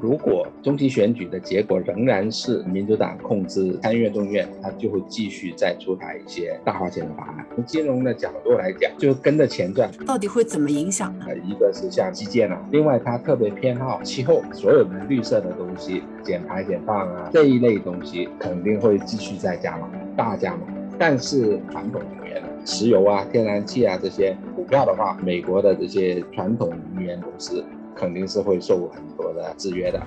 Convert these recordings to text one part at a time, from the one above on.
如果中期选举的结果仍然是民主党控制参议院、众议院，他就会继续再出台一些大花钱的法案。从金融的角度来讲，就跟着钱赚。到底会怎么影响呢？呃，一个是像基建啊，另外他特别偏好气候，所有的绿色的东西，减排减放啊这一类东西肯定会继续再加码，大加码。但是传统能源，石油啊、天然气啊这些股票的话，美国的这些传统能源公司。肯定是会受很多的制约的。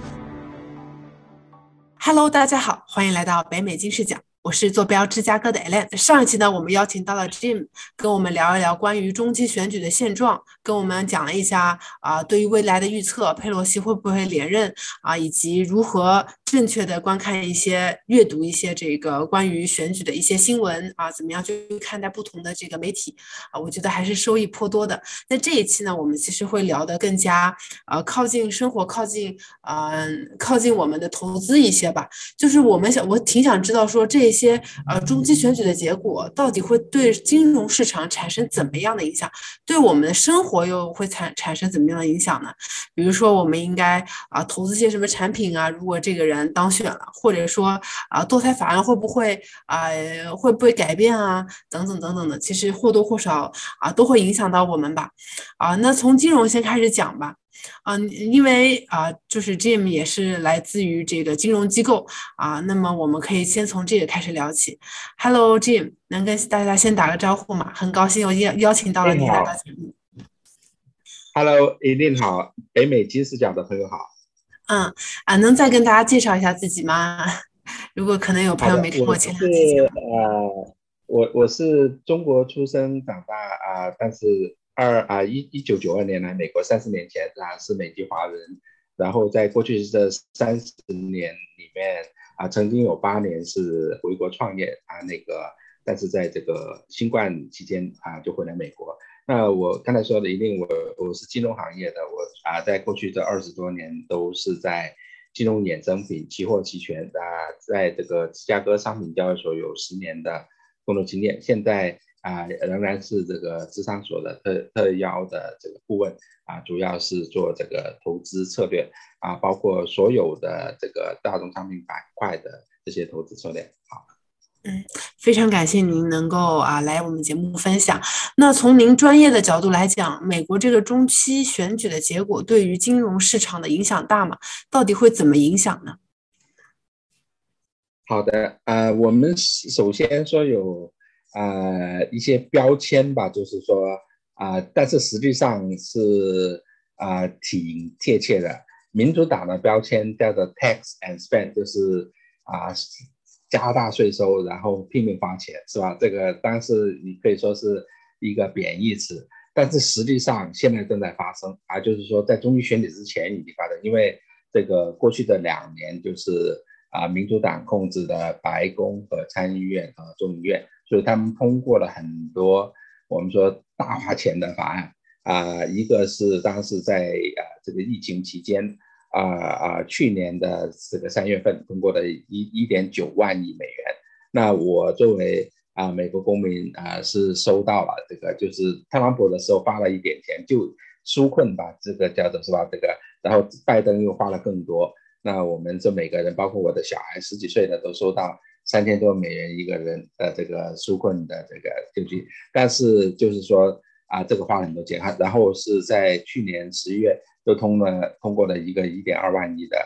Hello，大家好，欢迎来到北美金视角。我是坐标芝加哥的 Alan。上一期呢，我们邀请到了 Jim，跟我们聊一聊关于中期选举的现状，跟我们讲了一下啊，对于未来的预测，佩洛西会不会连任啊，以及如何正确的观看一些、阅读一些这个关于选举的一些新闻啊，怎么样去看待不同的这个媒体啊？我觉得还是收益颇多的。那这一期呢，我们其实会聊得更加呃靠近生活，靠近嗯靠近我们的投资一些吧。就是我们想，我挺想知道说这。些呃中期选举的结果到底会对金融市场产生怎么样的影响？对我们的生活又会产产生怎么样的影响呢？比如说，我们应该啊投资些什么产品啊？如果这个人当选了，或者说啊堕胎法案会不会啊会不会改变啊？等等等等的，其实或多或少啊都会影响到我们吧。啊，那从金融先开始讲吧。啊，因为啊，就是 Jim 也是来自于这个金融机构啊，那么我们可以先从这个开始聊起。Hello，Jim，能跟大家先打个招呼吗？很高兴我邀邀请到了你来到节目。Hello，一定好，北美金视角的朋友好。嗯啊，能再跟大家介绍一下自己吗？如果可能有朋友没听过前两期节目。呃，我我是中国出生长大啊，但是。二啊一一九九二年来美国，三十年前啊是美籍华人，然后在过去这三十年里面啊，曾经有八年是回国创业啊那个，但是在这个新冠期间啊就回来美国。那我刚才说的一定我我是金融行业的，我啊在过去这二十多年都是在金融衍生品、期货、期权啊，在这个芝加哥商品交易所有十年的工作经验，现在。啊，仍然是这个智商所的特特邀的这个顾问啊，主要是做这个投资策略啊，包括所有的这个大宗商品板块的这些投资策略。好，嗯，非常感谢您能够啊来我们节目分享。那从您专业的角度来讲，美国这个中期选举的结果对于金融市场的影响大吗？到底会怎么影响呢？好的，呃，我们首先说有。呃，一些标签吧，就是说啊，但是实际上是啊，挺贴切的。民主党的标签叫做 tax and spend，就是啊，加大税收，然后拼命花钱，是吧？这个当时你可以说是一个贬义词，但是实际上现在正在发生啊，就是说在中期选举之前已经发生，因为这个过去的两年就是啊，民主党控制的白宫和参议院和众议院。所以他们通过了很多我们说大花钱的法案啊，一个是当时在啊这个疫情期间啊啊去年的这个三月份通过的一一点九万亿美元。那我作为啊美国公民啊是收到了这个，就是特朗普的时候发了一点钱就纾困吧，这个叫做是吧？这个然后拜登又花了更多。那我们这每个人，包括我的小孩十几岁的都收到。三千多美元一个人的这个纾困的这个救济，但是就是说啊，这个花了很多钱。然后是在去年十一月又通了通过了一个一点二万亿的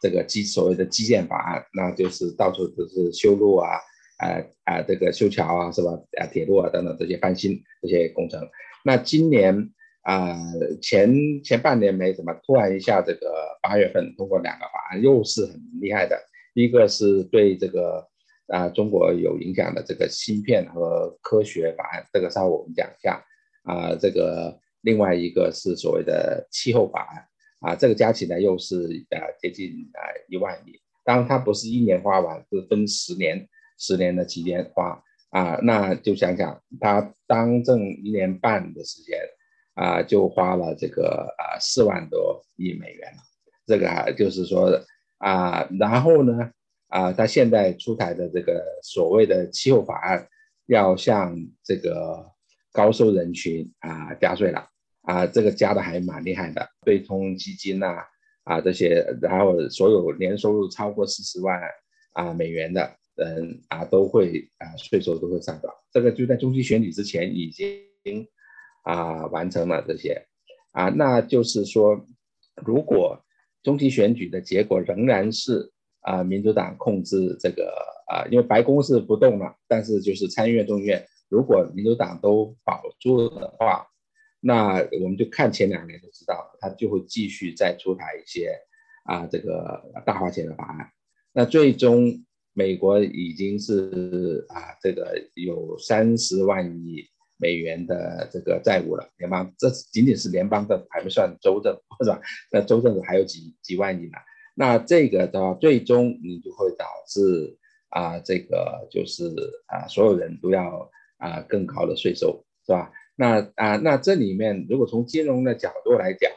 这个基所谓的基建法案，那就是到处都是修路啊，啊啊这个修桥啊是吧？啊铁路啊等等这些翻新这些工程。那今年啊前前半年没什么，突然一下这个八月份通过两个法案，又是很厉害的。一个是对这个。啊，中国有影响的这个芯片和科学法案，这个稍后我们讲一下。啊，这个另外一个是所谓的气候法案，啊，这个加起来又是啊接近啊一万亿。当然它不是一年花完，是分十年，十年的期间花。啊，那就想想他当政一年半的时间，啊，就花了这个啊四万多亿美元。这个啊就是说啊，然后呢？啊，他现在出台的这个所谓的气候法案，要向这个高收人群啊加税了啊，这个加的还蛮厉害的，对冲基金呐啊这些，然后所有年收入超过四十万啊美元的人啊都会啊税收都会上涨。这个就在中期选举之前已经啊完成了这些啊，那就是说，如果中期选举的结果仍然是啊民主党控制这个啊，因为白宫是不动了，但是就是参议院、众议院，如果民主党都保住的话。那我们就看前两年就知道了，他就会继续再出台一些啊这个大花钱的法案。那最终美国已经是啊这个有三十万亿美元的这个债务了，联邦这仅仅是联邦的，还没算州政府是吧？那州政府还有几几万亿呢？那这个的话，最终你就会导致啊这个就是啊所有人都要啊更高的税收是吧？那啊，那这里面如果从金融的角度来讲，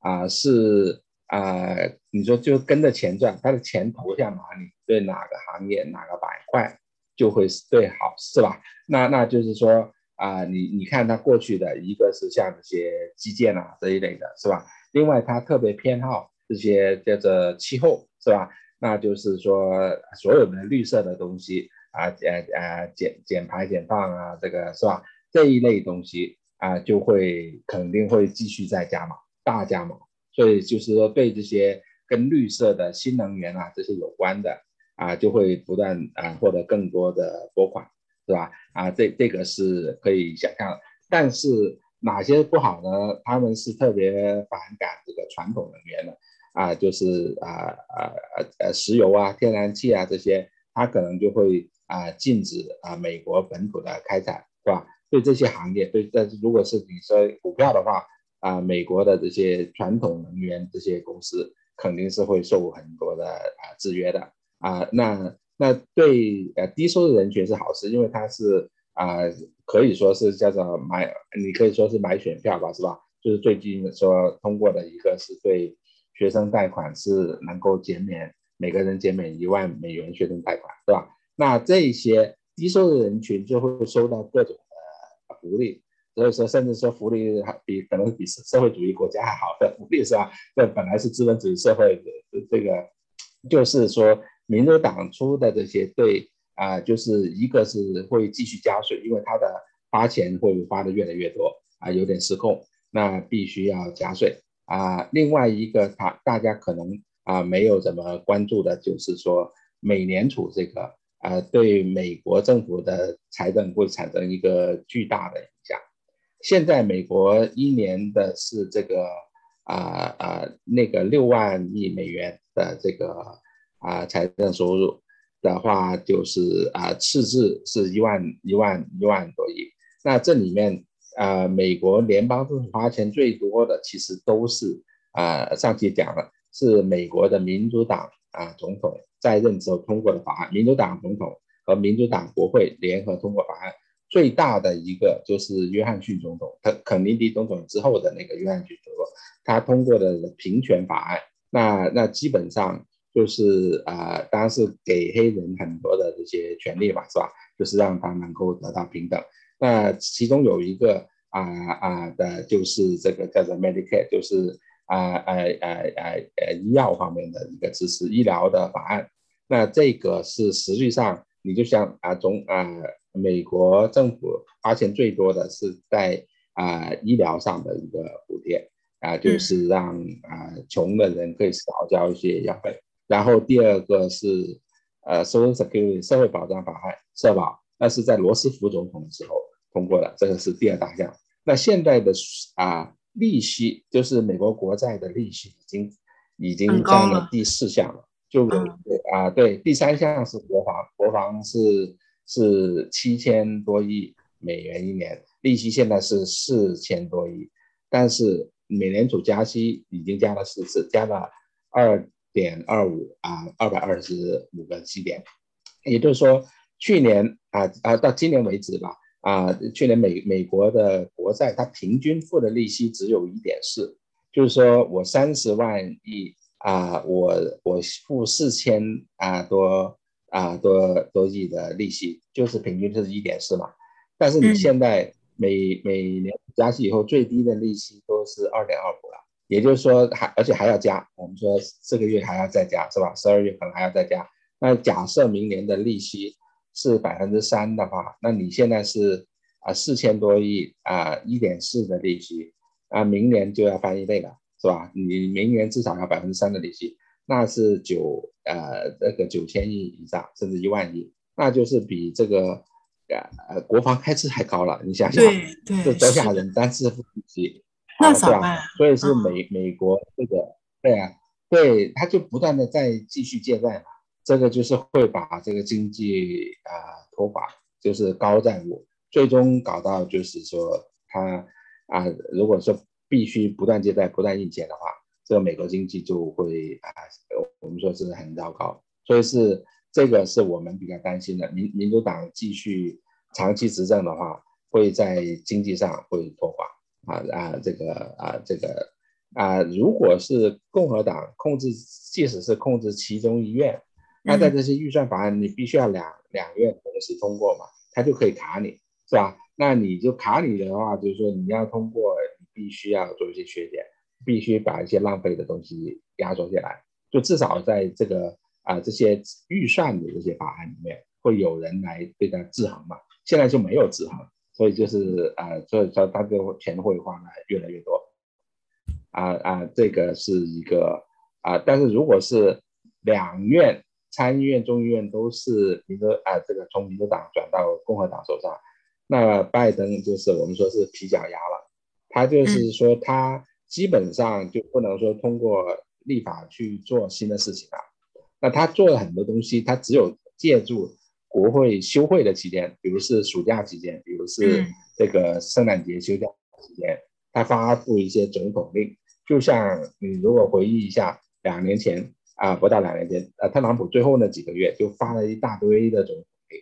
啊是啊，你说就跟着钱赚，他的钱投向哪里，对哪个行业哪个板块就会是最好，是吧？那那就是说啊，你你看他过去的一个是像这些基建啊这一类的，是吧？另外他特别偏好这些叫做气候，是吧？那就是说所有的绿色的东西啊，呃呃减减排减放啊，这个是吧？这一类东西啊，就会肯定会继续再加码，大加码。所以就是说，对这些跟绿色的新能源啊这些有关的啊，就会不断啊获得更多的拨款，是吧？啊，这这个是可以想象。但是哪些不好呢？他们是特别反感这个传统能源的啊，就是啊啊呃石油啊、天然气啊这些，它可能就会啊禁止啊美国本土的开采，是吧？对这些行业，对，但是如果是你说股票的话，啊，美国的这些传统能源这些公司肯定是会受很多的啊制约的啊。那那对呃低收入人群是好事，因为它是啊可以说是叫做买，你可以说是买选票吧，是吧？就是最近说通过的一个是对学生贷款是能够减免每个人减免一万美元学生贷款，是吧？那这些低收入人群就会收到各种。福利，所以说甚至说福利还比可能比社会主义国家还好的福利是吧？这本来是资本主义社会的这个，就是说民主党出的这些对啊，就是一个是会继续加税，因为他的花钱会花的越来越多啊，有点失控，那必须要加税啊。另外一个他大家可能啊没有怎么关注的就是说美联储这个。啊，对美国政府的财政会产生一个巨大的影响。现在美国一年的是这个啊啊那个六万亿美元的这个啊财政收入的话，就是啊赤字是一万一万一万多亿。那这里面啊，美国联邦政府花钱最多的，其实都是啊上期讲了，是美国的民主党啊总统。在任之后通过的法案，民主党总统和民主党国会联合通过法案，最大的一个就是约翰逊总统，他肯尼迪总统之后的那个约翰逊总统，他通过的平权法案，那那基本上就是啊，当然是给黑人很多的这些权利嘛，是吧？就是让他能够得到平等。那其中有一个啊啊的，就是这个叫做 Medicare，就是。啊啊啊啊呃医药方面的一个支持医疗的法案，那这个是实际上你就像啊总啊美国政府花钱最多的是在啊医疗上的一个补贴啊，就是让啊穷的人可以少交一些药费。然后第二个是呃 Social Security 社会保障法案社保，那是在罗斯福总统的时候通过的，这个是第二大项。那现在的啊。利息就是美国国债的利息已经已经占了第四项了，就啊对，第三项是国防，国防是是七千多亿美元一年，利息现在是四千多亿，但是美联储加息已经加了四次，加了二点二五啊二百二十五个基点，也就是说去年啊啊到今年为止吧。啊，去年美美国的国债，它平均付的利息只有一点四，就是说我三十万亿啊，我我付四千啊多啊多多亿的利息，就是平均就是一点四嘛。但是你现在每每年加息以后，最低的利息都是二点二五了，也就是说还而且还要加，我们说这个月还要再加，是吧？十二月可能还要再加。那假设明年的利息是百分之三的话，那你现在是啊四千多亿啊一点四的利息啊，明年就要翻一倍了，是吧？你明年至少要百分之三的利息，那是九呃这个九千亿以上，甚至一万亿，那就是比这个呃国防开支还高了。你想想，对对，这多吓人！单次付利息，那咋办？所以是美美国这个对啊，对，他就不断的在继续借债嘛。这个就是会把这个经济啊拖垮，就是高债务，最终搞到就是说他啊，如果说必须不断借贷、不断印钱的话，这个美国经济就会啊，我们说是很糟糕。所以是这个是我们比较担心的。民民主党继续长期执政的话，会在经济上会拖垮啊啊，这个啊这个啊，如果是共和党控制，即使是控制其中一院。那在这些预算法案，你必须要两两院同时通过嘛，他就可以卡你，是吧？那你就卡你的话，就是说你要通过，你必须要做一些削减，必须把一些浪费的东西压缩下来，就至少在这个啊这些预算的这些法案里面，会有人来对它制衡嘛。现在就没有制衡，所以就是啊，所以说它就钱会花的越来越多，啊啊，这个是一个啊，但是如果是两院。参议院、众议院都是民主啊，这个从民主党转到共和党手上，那拜登就是我们说是皮脚丫了，他就是说他基本上就不能说通过立法去做新的事情了。那他做了很多东西，他只有借助国会休会的期间，比如是暑假期间，比如是这个圣诞节休假期间，他发布一些总统令，就像你如果回忆一下两年前。啊，不到两年间，呃，特朗普最后那几个月就发了一大堆的总统令，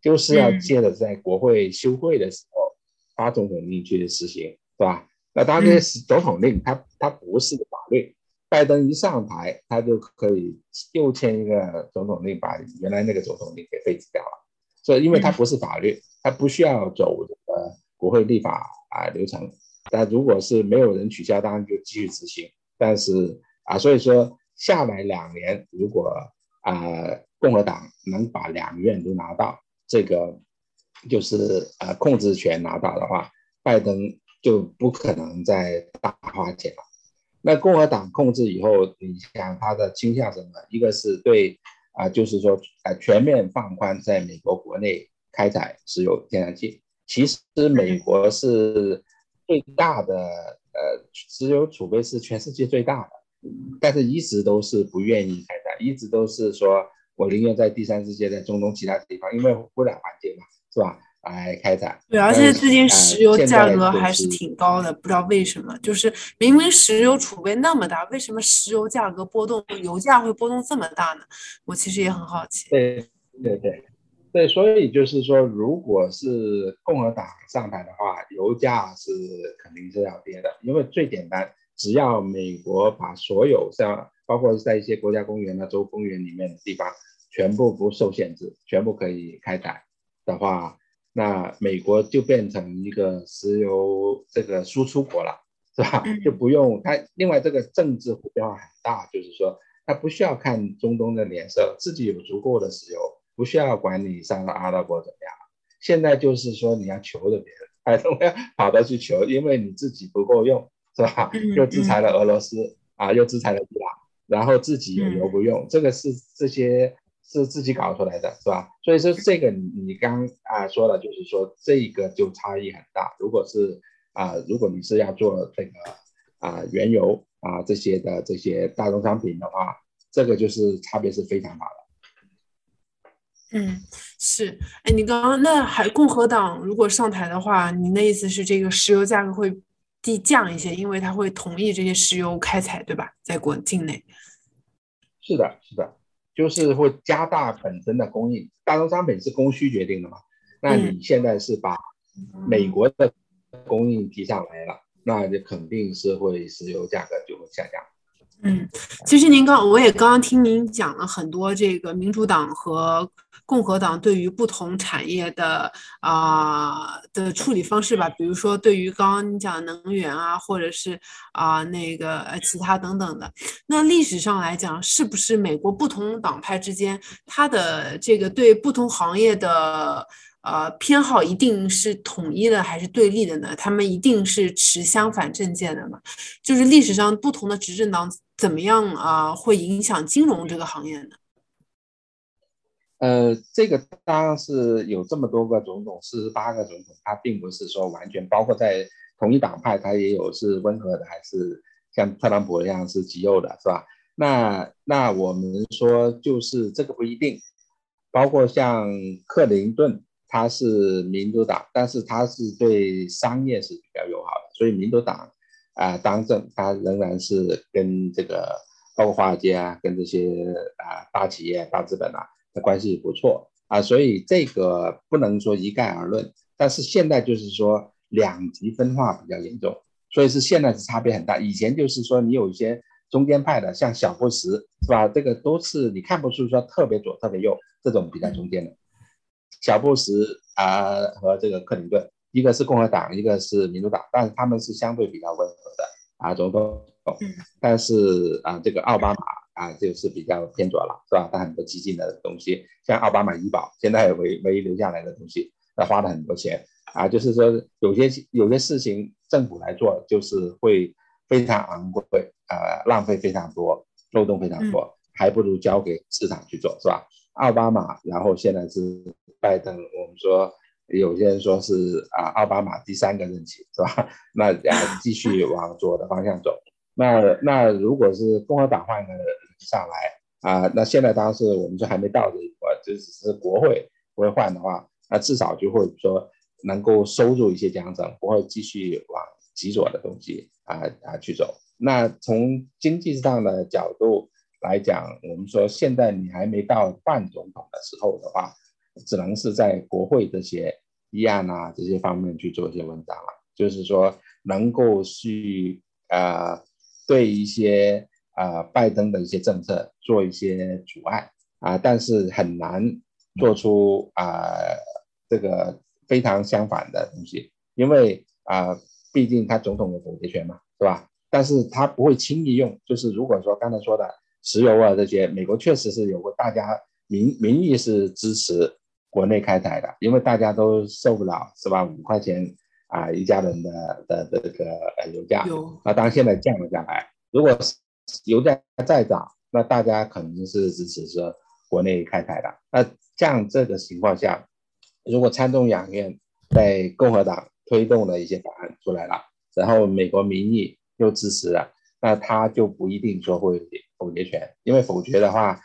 就是要借着在国会休会的时候发总统令去实行，是吧？那当然，总统令它它不是法律，拜登一上台，他就可以又签一个总统令，把原来那个总统令给废止掉了。所以，因为它不是法律，它不需要走这个国会立法啊流程。但如果是没有人取消，当然就继续执行。但是啊，所以说。下来两年，如果啊共和党能把两院都拿到，这个就是呃控制权拿到的话，拜登就不可能再大花钱了。那共和党控制以后，你想他的倾向什么？一个是对啊，就是说呃全面放宽在美国国内开采石油天然气。其实美国是最大的呃石油储备是全世界最大的。但是一直都是不愿意开采，一直都是说我宁愿在第三世界，在中东其他地方，因为污染环境嘛，是吧？来开采。对，而且最近石油价格还是挺高的，不知道为什么，就是明明石油储备那么大，为什么石油价格波动，油价会波动这么大呢？我其实也很好奇。对对对对，所以就是说，如果是共和党上台的话，油价是肯定是要跌的，因为最简单。只要美国把所有像包括在一些国家公园啊、州公园里面的地方全部不受限制，全部可以开采的话，那美国就变成一个石油这个输出国了，是吧？就不用它。另外，这个政治变化很大，就是说它不需要看中东的脸色，自己有足够的石油，不需要管你上了阿拉伯怎么样。现在就是说你要求着别人，还是要跑到去求，因为你自己不够用。是吧？又制裁了俄罗斯啊，又制裁了伊朗，然后自己有油不用，这个是这些是自己搞出来的，是吧？所以说这个你你刚啊说了，就是说这个就差异很大。如果是啊，如果你是要做这个啊原油啊这些的这些大宗商品的话，这个就是差别是非常大的。嗯，是。哎，你刚刚那还共和党如果上台的话，你的意思是这个石油价格会？低降一些，因为它会同意这些石油开采，对吧？在国境内，是的，是的，就是会加大本身的供应。大宗商品是供需决定的嘛？那你现在是把美国的供应提上来了，那就肯定是会石油价格就会下降。嗯，其实您刚我也刚刚听您讲了很多这个民主党和共和党对于不同产业的啊的处理方式吧，比如说对于刚刚你讲能源啊，或者是啊那个呃其他等等的。那历史上来讲，是不是美国不同党派之间，它的这个对不同行业的？呃，偏好一定是统一的还是对立的呢？他们一定是持相反政见的吗？就是历史上不同的执政党怎么样啊，会影响金融这个行业呢？呃，这个当然是有这么多个总统，四十八个总统，他并不是说完全包括在同一党派，他也有是温和的，还是像特朗普一样是极右的，是吧？那那我们说就是这个不一定，包括像克林顿。他是民主党，但是他是对商业是比较友好的，所以民主党啊当政，他仍然是跟这个包括华尔街啊，跟这些啊大企业、大资本啊的关系不错啊，所以这个不能说一概而论。但是现在就是说两极分化比较严重，所以是现在是差别很大。以前就是说你有一些中间派的，像小布什是吧？这个都是你看不出说特别左、特别右这种比较中间的。小布什啊和这个克林顿，一个是共和党，一个是民主党，但是他们是相对比较温和的啊总统。但是啊这个奥巴马啊就是比较偏左了，是吧？他很多激进的东西，像奥巴马医保，现在唯唯一留下来的东西，他花了很多钱啊，就是说有些有些事情政府来做，就是会非常昂贵，呃浪费非常多，漏洞非常多，还不如交给市场去做，是吧？奥巴马，然后现在是拜登，我们说有些人说是啊，奥巴马第三个任期是吧？那啊继续往左的方向走。那那如果是共和党换个上来啊，那现在当然是我们说还没到这一步，就只是国会不会换的话，那至少就会说能够收入一些奖惩，不会继续往极左的东西啊啊去走。那从经济上的角度。来讲，我们说现在你还没到换总统的时候的话，只能是在国会这些议案啊这些方面去做一些文章了。就是说，能够去呃对一些呃拜登的一些政策做一些阻碍啊，但是很难做出啊这个非常相反的东西，因为啊毕竟他总统有否决权嘛，是吧？但是他不会轻易用，就是如果说刚才说的。石油啊，这些美国确实是有过，大家民民意是支持国内开采的，因为大家都受不了，是吧？五块钱啊一家人的的的这个呃油价，那当然现在降了下来，如果油价再涨，那大家肯定是支持说国内开采的。那像这个情况下，如果参众两院在共和党推动的一些法案出来了，然后美国民意又支持了，那他就不一定说会。否决权，因为否决的话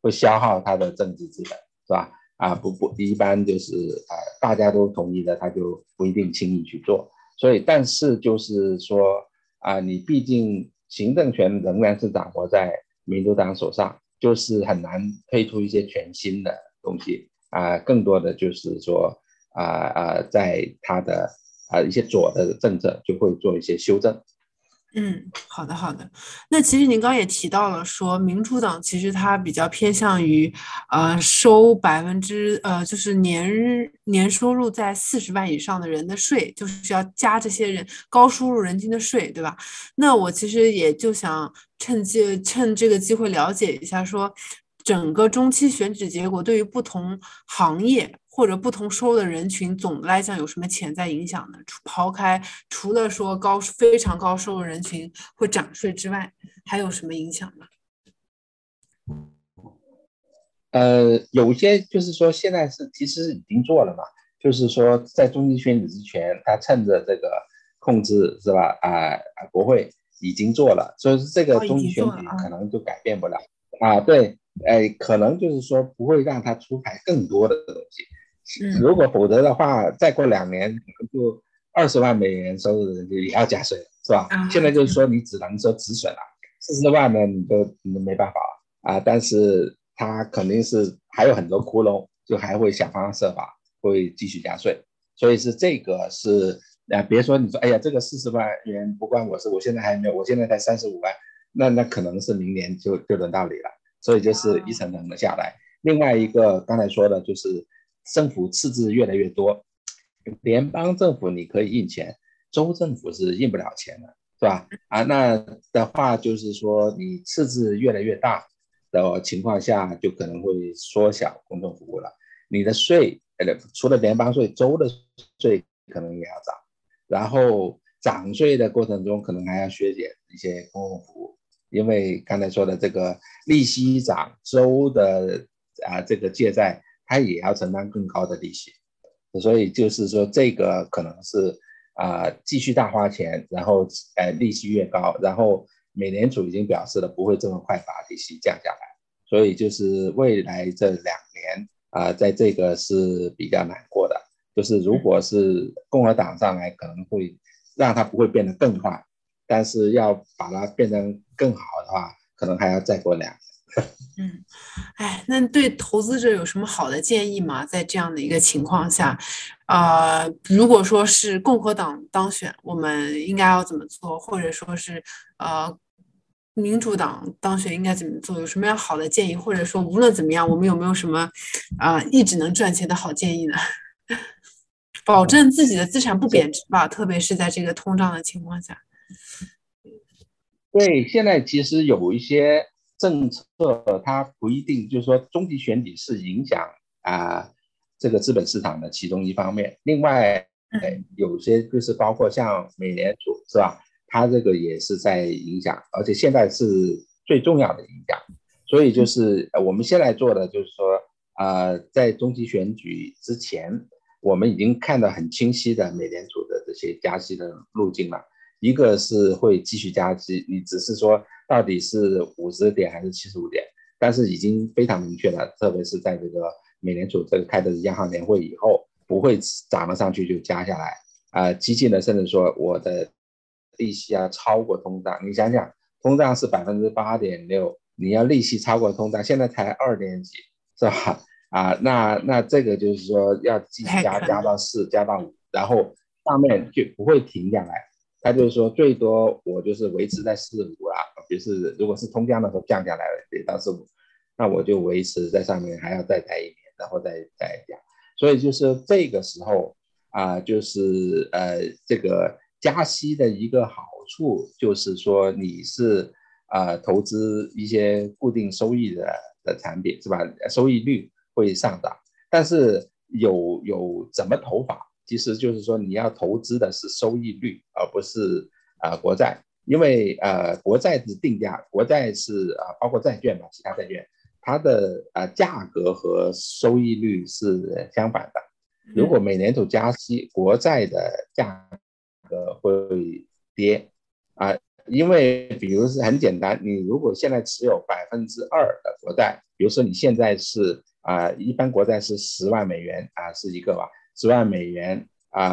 会消耗他的政治资本，是吧？啊，不不，一般就是啊，大家都同意的，他就不一定轻易去做。所以，但是就是说啊，你毕竟行政权仍然是掌握在民主党手上，就是很难推出一些全新的东西啊。更多的就是说啊啊，在他的啊一些左的政策就会做一些修正。嗯，好的好的。那其实您刚也提到了，说民主党其实它比较偏向于，呃，收百分之呃，就是年年收入在四十万以上的人的税，就是要加这些人高收入人群的税，对吧？那我其实也就想趁机趁这个机会了解一下，说整个中期选举结果对于不同行业。或者不同收入的人群，总的来讲有什么潜在影响呢？除抛开除了说高非常高收入人群会涨税之外，还有什么影响呢？呃，有些就是说现在是其实已经做了嘛，就是说在中期选举之前，他趁着这个控制是吧？啊啊，国会已经做了，所以这个中期选举可能就改变不了啊。对，哎，可能就是说不会让他出台更多的东西。如果否则的话，再过两年可能就二十万美元收入的人就也要加税了，是吧？现在就是说你只能说止损了，四十万呢你都你都没办法了啊。但是他肯定是还有很多窟窿，就还会想方设法会继续加税。所以是这个是啊，别说你说哎呀这个四十万元不关我事，我现在还没有，我现在才三十五万，那那可能是明年就就轮到你了，所以就是一层层的下来。另外一个刚才说的就是政府赤字越来越多，联邦政府你可以印钱，州政府是印不了钱的，是吧？啊，那的话就是说你赤字越来越大的情况下，就可能会缩小公共服务了。你的税，呃，除了联邦税，州的税可能也要涨，然后涨税的过程中可能还要削减一些公共服务，因为刚才说的这个利息涨，州的啊这个借债它也要承担更高的利息，所以就是说这个可能是啊继续大花钱，然后呃利息越高，然后美联储已经表示了不会这么快把利息降下来，所以就是未来这两年。啊，在这个是比较难过的，就是如果是共和党上来，可能会让它不会变得更坏，但是要把它变成更好的话，可能还要再过两年。嗯，哎，那对投资者有什么好的建议吗？在这样的一个情况下，呃，如果说是共和党当选，我们应该要怎么做，或者说是呃？民主党当选应该怎么做？有什么样好的建议？或者说，无论怎么样，我们有没有什么啊一直能赚钱的好建议呢？保证自己的资产不贬值吧，特别是在这个通胀的情况下。对，现在其实有一些政策，它不一定就是说中期选举是影响啊这个资本市场的其中一方面。另外，有些就是包括像美联储，是吧？它这个也是在影响，而且现在是最重要的影响，所以就是我们现在做的就是说，呃，在中期选举之前，我们已经看到很清晰的美联储的这些加息的路径了。一个是会继续加息，你只是说到底是五十点还是七十五点，但是已经非常明确了，特别是在这个美联储这个开的央行年会以后，不会涨了上去就加下来，啊，激进的甚至说我的。利息要超过通胀，你想想，通胀是百分之八点六，你要利息超过通胀，现在才二点几，是吧？啊，那那这个就是说要继续加，加到四，加到五，然后上面就不会停下来。他就是说最多我就是维持在四五啊，就是如果是通胀的时候降下来了，也到四五，那我就维持在上面，还要再待一年，然后再再降。所以就是这个时候啊，就是呃这个。加息的一个好处就是说，你是啊投资一些固定收益的的产品是吧？收益率会上涨，但是有有怎么投法？其实就是说你要投资的是收益率，而不是啊国债，因为呃国债是定价，国债是啊包括债券吧，其他债券它的啊价格和收益率是相反的。如果美联储加息，国债的价。格，会跌啊，因为比如是很简单，你如果现在持有百分之二的国债，比如说你现在是啊，一般国债是十万美元啊，是一个吧，十万美元啊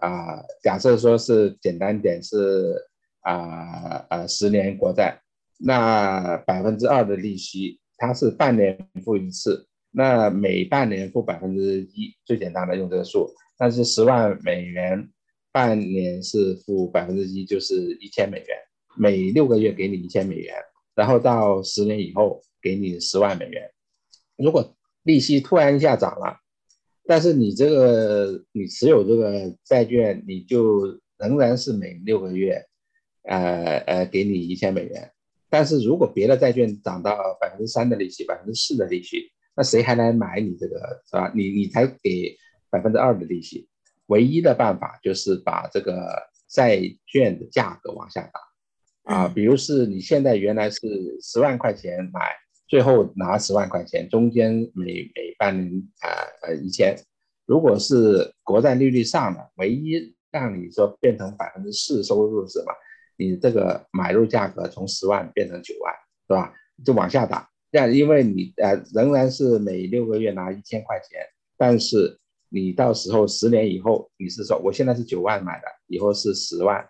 啊，假设说是简单点是啊啊十年国债，那百分之二的利息，它是半年付一次，那每半年付百分之一，最简单的用这个数，那是十万美元。半年是付百分之一，就是一千美元，每六个月给你一千美元，然后到十年以后给你十万美元。如果利息突然一下涨了，但是你这个你持有这个债券，你就仍然是每六个月，呃呃给你一千美元。但是如果别的债券涨到百分之三的利息，百分之四的利息，那谁还来买你这个是吧？你你才给百分之二的利息。唯一的办法就是把这个债券的价格往下打，啊，比如是你现在原来是十万块钱买，最后拿十万块钱，中间每每半年啊呃一千，如果是国债利率上了，唯一让你说变成百分之四收入是什么？你这个买入价格从十万变成九万，是吧？就往下打，这样因为你呃仍然是每六个月拿一千块钱，但是。你到时候十年以后，你是说我现在是九万买的，以后是十万，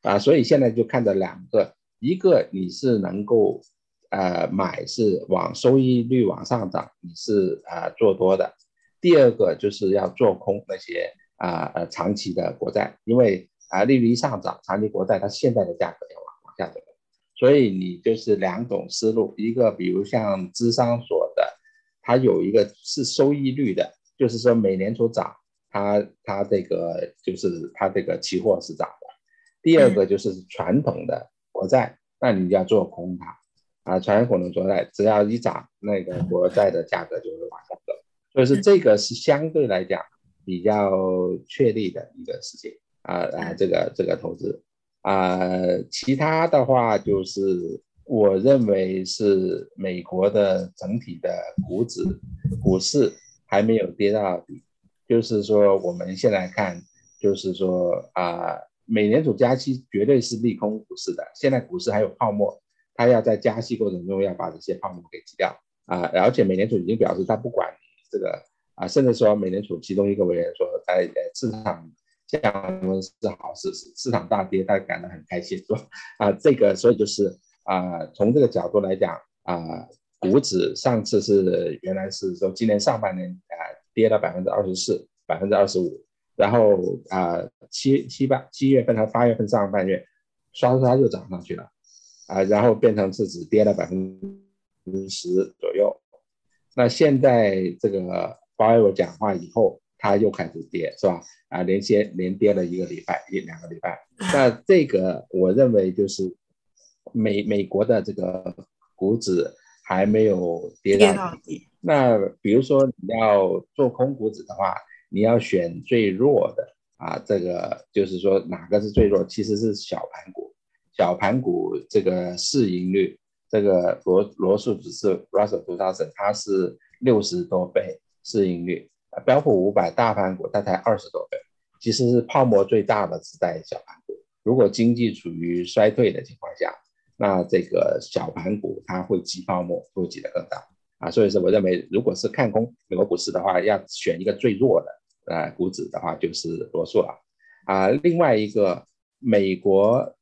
啊，所以现在就看着两个，一个你是能够，呃，买是往收益率往上涨，你是呃做多的，第二个就是要做空那些啊呃长期的国债，因为啊利率一上涨，长期国债它现在的价格要往往下走，所以你就是两种思路，一个比如像芝商所的，它有一个是收益率的，就是说美联储涨，它它这个就是它这个期货是涨的。第二个就是传统的国债，那你就要做空它啊，传统的国债只要一涨，那个国债的价格就会往下走，所以说这个是相对来讲比较确立的一个事情啊啊，这个这个投资。啊，其他的话就是我认为是美国的整体的股指股市还没有跌到底，就是说我们现在看，就是说啊。美联储加息绝对是利空股市的，现在股市还有泡沫，他要在加息过程中要把这些泡沫给挤掉啊！而且美联储已经表示他不管这个啊，甚至说美联储其中一个委员说，在市场降温是好事，市场大跌他感到很开心，说啊这个所以就是啊从这个角度来讲啊，股指上次是原来是说今年上半年啊跌了百分之二十四，百分之二十五。然后啊，七七八七月份和八月份上半月，刷刷就涨上去了，啊，然后变成是只跌了百分之十左右。那现在这个鲍威尔讲话以后，它又开始跌，是吧？啊，连接连跌了一个礼拜，一两个礼拜。那这个我认为就是美美国的这个股指还没有跌到底。那比如说你要做空股指的话。你要选最弱的啊，这个就是说哪个是最弱？其实是小盘股，小盘股这个市盈率，这个罗罗素指数 Russell 2000它是六十多倍市盈率，标普五百大盘股它才二十多倍，其实是泡沫最大的是在小盘股。如果经济处于衰退的情况下，那这个小盘股它会挤泡沫，会挤得更大啊。所以说，我认为如果是看空美国股市的话，要选一个最弱的。呃，股指的话就是罗素了，啊，另外一个美国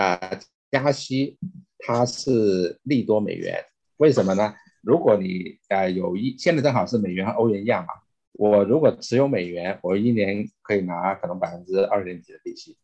啊加息，它是利多美元，为什么呢？如果你呃有一现在正好是美元和欧元一样嘛，我如果持有美元，我一年可以拿可能百分之二点几的利息，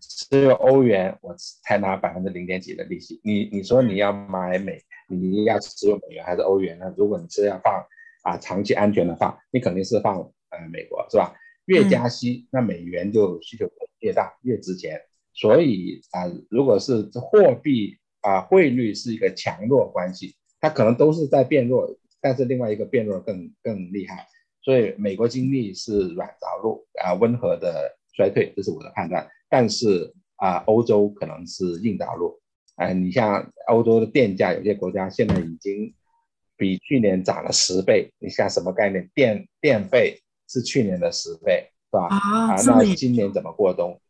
持有欧元我才拿百分之零点几的利息。你你说你要买美，你要持有美元还是欧元呢？如果你是要放啊长期安全的话，你肯定是放。呃，美国是吧？越加息，那美元就需求越大，越值钱。所以啊，如果是货币啊汇率是一个强弱关系，它可能都是在变弱，但是另外一个变弱更更厉害。所以美国经济是软着陆啊，温和的衰退，这是我的判断。但是啊，欧洲可能是硬着陆。哎，你像欧洲的电价，有些国家现在已经比去年涨了十倍。你像什么概念？电电费？是去年的十倍，是吧？啊，那今年怎么过冬？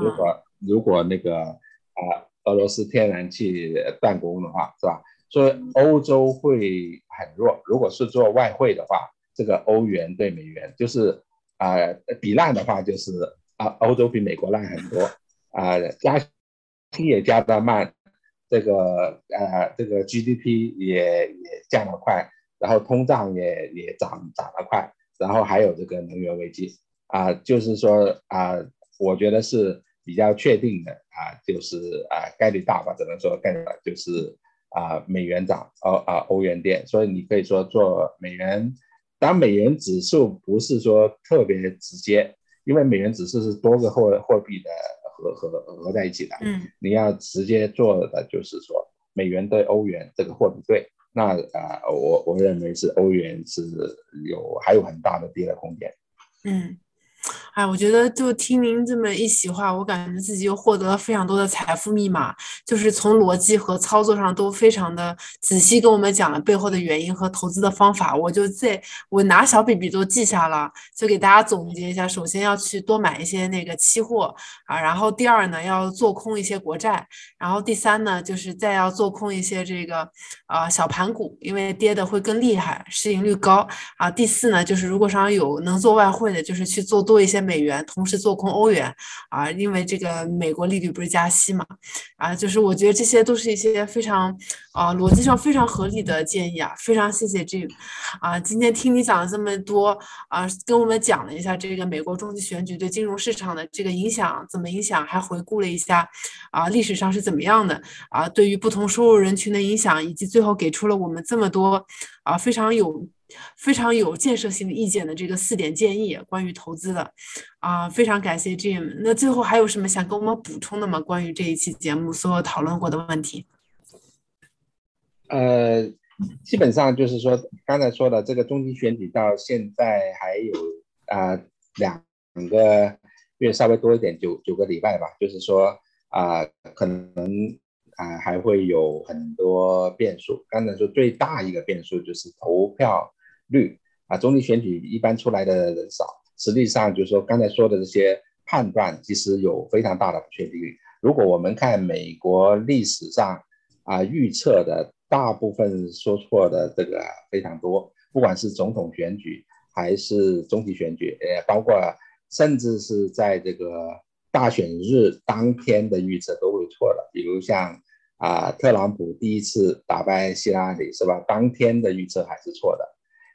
如果如果那个啊，俄罗斯天然气断供的话，是吧？所以欧洲会很弱。如果是做外汇的话，这个欧元对美元就是啊，比烂的话就是啊，欧洲比美国烂很多啊，加息也加得慢，这个呃，这个 GDP 也也降得快，然后通胀也也涨涨得快。然后还有这个能源危机啊，就是说啊，我觉得是比较确定的啊，就是啊概率大吧，只能说概率大就是啊美元涨，欧啊欧元跌，所以你可以说做美元，当美元指数不是说特别直接，因为美元指数是多个货货币的合合合在一起的，嗯，你要直接做的就是说美元对欧元这个货币对。那啊，我我认为是欧元是有还有很大的跌的空间。嗯。哎，我觉得就听您这么一席话，我感觉自己又获得了非常多的财富密码，就是从逻辑和操作上都非常的仔细跟我们讲了背后的原因和投资的方法。我就在我拿小笔笔都记下了，就给大家总结一下：首先要去多买一些那个期货啊，然后第二呢要做空一些国债，然后第三呢就是再要做空一些这个啊小盘股，因为跌的会更厉害，市盈率高啊。第四呢就是如果上有能做外汇的，就是去做多一些。美元，同时做空欧元啊，因为这个美国利率不是加息嘛啊，就是我觉得这些都是一些非常啊逻辑上非常合理的建议啊，非常谢谢 Jim 啊，今天听你讲了这么多啊，跟我们讲了一下这个美国中期选举对金融市场的这个影响怎么影响，还回顾了一下啊历史上是怎么样的啊，对于不同收入人群的影响，以及最后给出了我们这么多啊非常有。非常有建设性的意见的这个四点建议，关于投资的，啊，非常感谢 Jim。那最后还有什么想跟我们补充的吗？关于这一期节目所有讨论过的问题？呃，基本上就是说，刚才说的这个中期选举到现在还有啊两个月稍微多一点，九九个礼拜吧。就是说啊，可能啊还会有很多变数。刚才说最大一个变数就是投票。率啊，中期选举一般出来的人少，实际上就是说刚才说的这些判断，其实有非常大的不确定率。如果我们看美国历史上啊预测的，大部分说错的这个非常多，不管是总统选举还是中期选举，呃，包括甚至是在这个大选日当天的预测都会错的。比如像啊特朗普第一次打败希拉里是吧？当天的预测还是错的。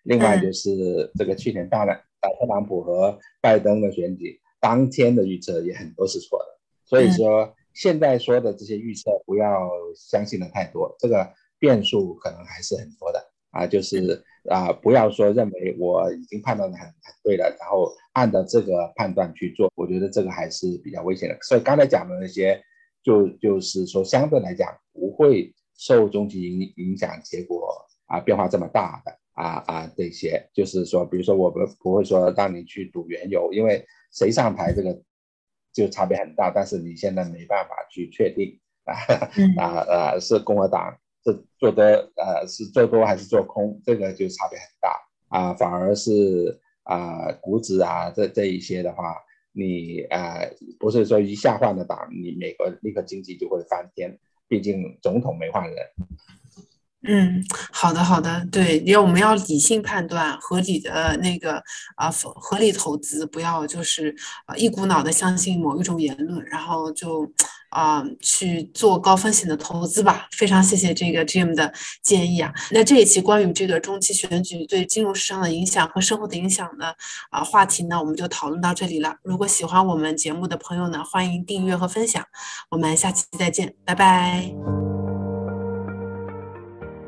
另外就是这个去年大了，啊，特朗普和拜登的选举当天的预测也很多是错的，所以说现在说的这些预测不要相信的太多，这个变数可能还是很多的啊，就是啊不要说认为我已经判断的很很对了，然后按照这个判断去做，我觉得这个还是比较危险的。所以刚才讲的那些，就就是说相对来讲不会受中期影影响，结果啊变化这么大的。啊啊，这些就是说，比如说，我们不会说让你去赌原油，因为谁上台这个就差别很大，但是你现在没办法去确定。啊啊啊，是共和党是做多呃是做多还是做空，这个就差别很大。啊，反而是啊股指啊这这一些的话，你啊不是说一下换了党，你美国立刻经济就会翻天，毕竟总统没换人。嗯，好的，好的，对，要我们要理性判断，合理的那个啊，合理投资，不要就是啊一股脑的相信某一种言论，然后就啊去做高风险的投资吧。非常谢谢这个 Jim 的建议啊。那这一期关于这个中期选举对金融市场的影响和生活的影响的啊话题呢，我们就讨论到这里了。如果喜欢我们节目的朋友呢，欢迎订阅和分享。我们下期再见，拜拜。